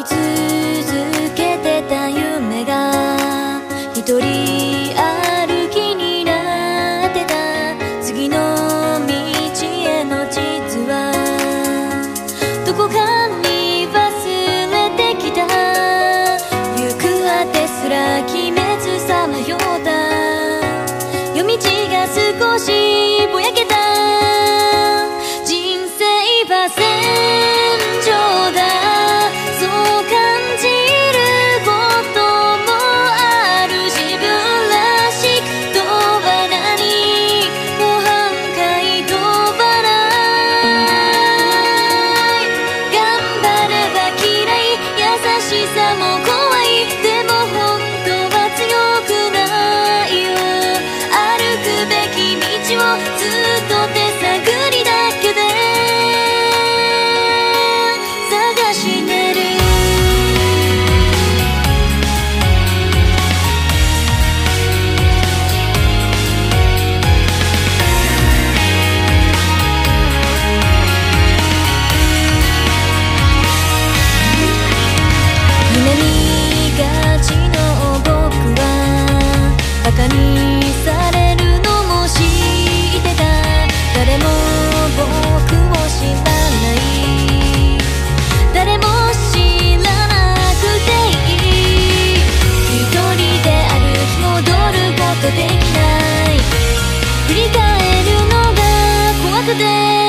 い続けてた夢が一人歩きになってた。次のくで